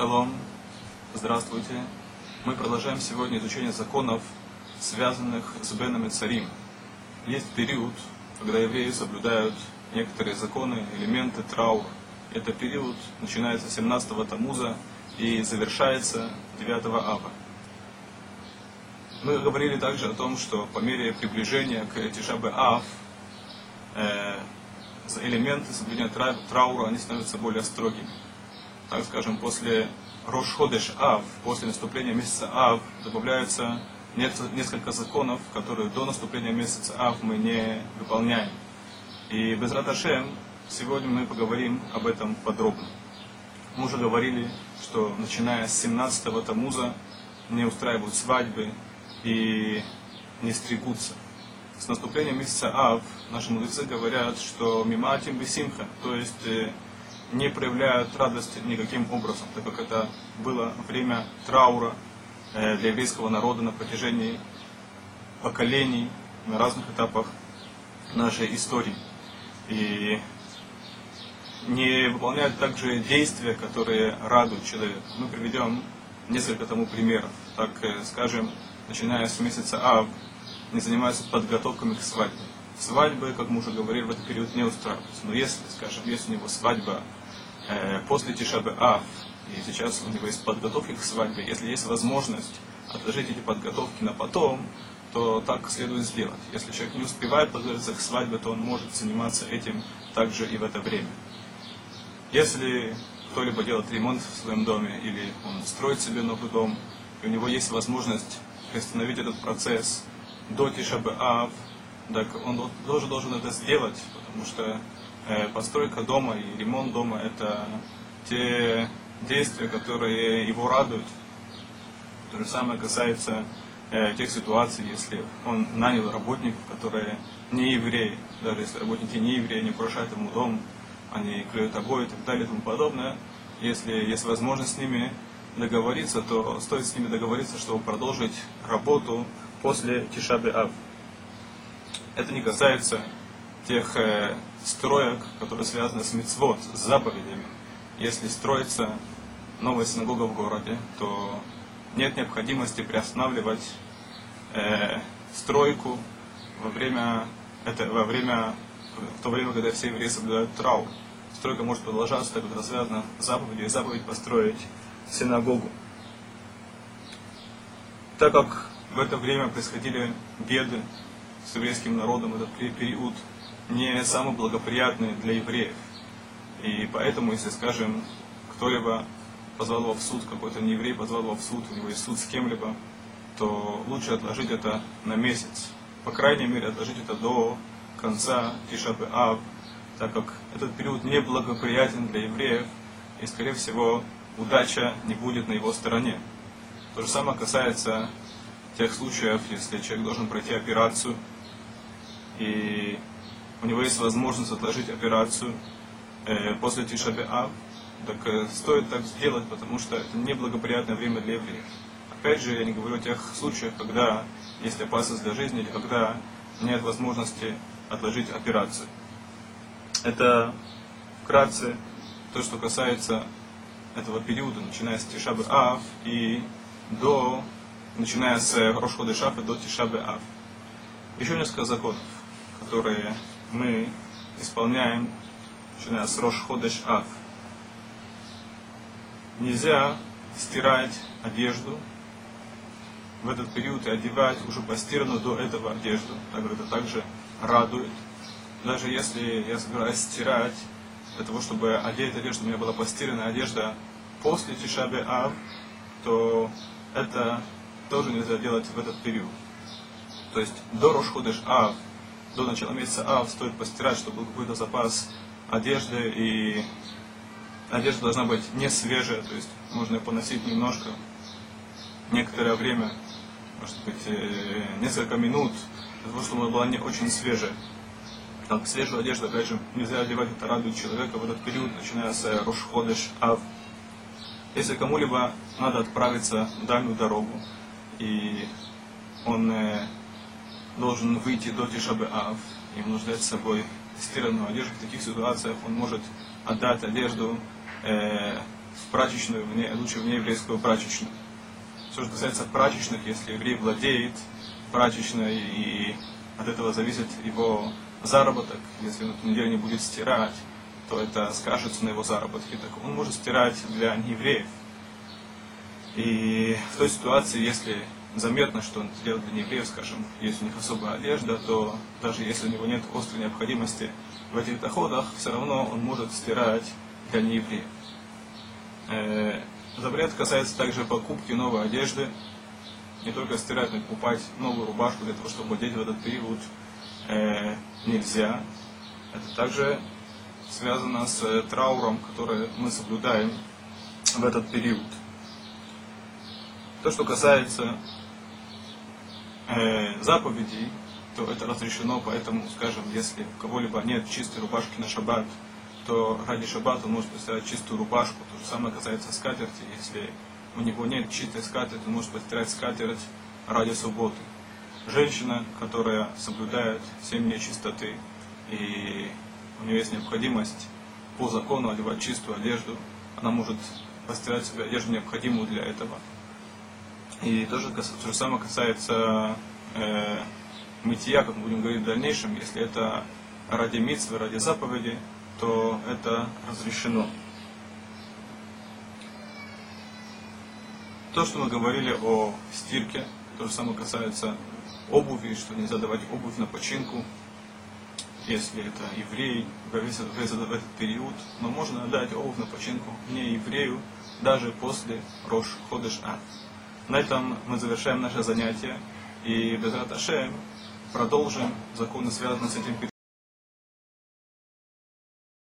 Шалом, здравствуйте. Мы продолжаем сегодня изучение законов, связанных с Беном и Царим. Есть период, когда евреи соблюдают некоторые законы, элементы траура. Это период начинается с 17-го Тамуза и завершается 9 Ава. Мы говорили также о том, что по мере приближения к Тишабе Ав э, элементы соблюдения траура они становятся более строгими. Так скажем, после Рошходеш Ав, после наступления месяца Ав, добавляются несколько законов, которые до наступления месяца Ав мы не выполняем. И без Раташем сегодня мы поговорим об этом подробно. Мы уже говорили, что начиная с 17-го Тамуза не устраивают свадьбы и не стригутся. С наступлением месяца Ав наши мудрецы говорят, что миматим бесимха, то есть э, не проявляют радость никаким образом, так как это было время траура э, для еврейского народа на протяжении поколений на разных этапах нашей истории и не выполняют также действия, которые радуют человека. Мы приведем несколько тому примеров. Так, э, скажем, начиная с месяца Ав, не занимаются подготовками к свадьбе. Свадьбы, как мы уже говорили, в этот период не устраиваются. Но если, скажем, если у него свадьба после Тишабы Ав, и сейчас у него есть подготовки к свадьбе, если есть возможность отложить эти подготовки на потом, то так следует сделать. Если человек не успевает подготовиться к свадьбе, то он может заниматься этим также и в это время. Если кто-либо делает ремонт в своем доме или он строит себе новый дом, и у него есть возможность приостановить этот процесс до Тишабы Ав, так он тоже должен это сделать, потому что э, постройка дома и ремонт дома это те действия, которые его радуют. То же самое касается э, тех ситуаций, если он нанял работников, которые не евреи, даже если работники не евреи, не украшают ему дом, они клюют обои и так далее и тому подобное. Если есть возможность с ними договориться, то стоит с ними договориться, чтобы продолжить работу после Тишабы Ав. Это не касается тех э, строек, которые связаны с мицвод, с заповедями. Если строится новая синагога в городе, то нет необходимости приостанавливать э, стройку во время, это, во время, в то время, когда все евреи соблюдают траур. Стройка может продолжаться, так как это связано с заповедью, и заповедь построить синагогу. Так как в это время происходили беды с еврейским народом, этот период не самый благоприятный для евреев. И поэтому, если, скажем, кто-либо позвал его в суд, какой-то нееврей позвал его в суд, у него есть суд с кем-либо, то лучше отложить это на месяц. По крайней мере, отложить это до конца Тишабы Ав, так как этот период неблагоприятен для евреев, и, скорее всего, удача не будет на его стороне. То же самое касается тех случаев, если человек должен пройти операцию, и у него есть возможность отложить операцию э, после Тишабе Ав, так э, стоит так сделать, потому что это неблагоприятное время для евреев. Опять же, я не говорю о тех случаях, когда есть опасность для жизни или когда нет возможности отложить операцию. Это вкратце то, что касается этого периода, начиная с Тишабы Ав и до, начиная с Рошходы Шафа до Тишабы Ав. Еще несколько законов, которые мы исполняем, начиная с Рошходыш Ав. Нельзя стирать одежду в этот период и одевать уже постиранную до этого одежду. Так это также радует. Даже если я собираюсь стирать, для того, чтобы одеть одежду, у меня была постиранная одежда после Тишабе Ав, то это тоже нельзя делать в этот период. То есть до Рошходыш Ав, до начала месяца Ав стоит постирать, чтобы был какой-то запас одежды, и одежда должна быть не свежая, то есть можно ее поносить немножко, некоторое время, может быть, э, несколько минут, для того, чтобы она была не очень свежая. Так, свежую одежду, опять же, нельзя одевать, это радует человека в этот период, начиная с э, Рошходыш Ав. Если кому-либо надо отправиться в дальнюю дорогу, и он э, должен выйти до Тишабы Ав, и нужно с собой стиранную одежду, в таких ситуациях он может отдать одежду э, в прачечную, вне, лучше в нееврейскую прачечную. Что же касается прачечных, если еврей владеет прачечной и от этого зависит его заработок, если он эту неделю не будет стирать, то это скажется на его заработке. Так он может стирать для неевреев. И в той ситуации, если заметно, что он делает для неевреев, скажем, есть у них особая одежда, то даже если у него нет острой необходимости в этих доходах, все равно он может стирать для неевреев. Э, запрет касается также покупки новой одежды, не только стирать, но и покупать новую рубашку для того, чтобы одеть в этот период э, нельзя. Это также связано с э, трауром, который мы соблюдаем в этот период. То, что касается э, заповедей, то это разрешено, поэтому, скажем, если у кого-либо нет чистой рубашки на шаббат, то ради шаббата он может постирать чистую рубашку. То же самое касается скатерти. Если у него нет чистой скатерти, он может постирать скатерть ради субботы. Женщина, которая соблюдает семь дней чистоты, и у нее есть необходимость по закону одевать чистую одежду, она может постирать себе одежду, необходимую для этого. И то же, то же самое касается э, мытья, как мы будем говорить в дальнейшем, если это ради митцвы, ради заповеди, то это разрешено. То, что мы говорили о стирке, то же самое касается обуви, что нельзя давать обувь на починку, если это еврей, в этот, период, но можно дать обувь на починку не еврею, даже после Рош Ходыш А. На этом мы завершаем наше занятие и без Ашем продолжим законы, связанные с этим.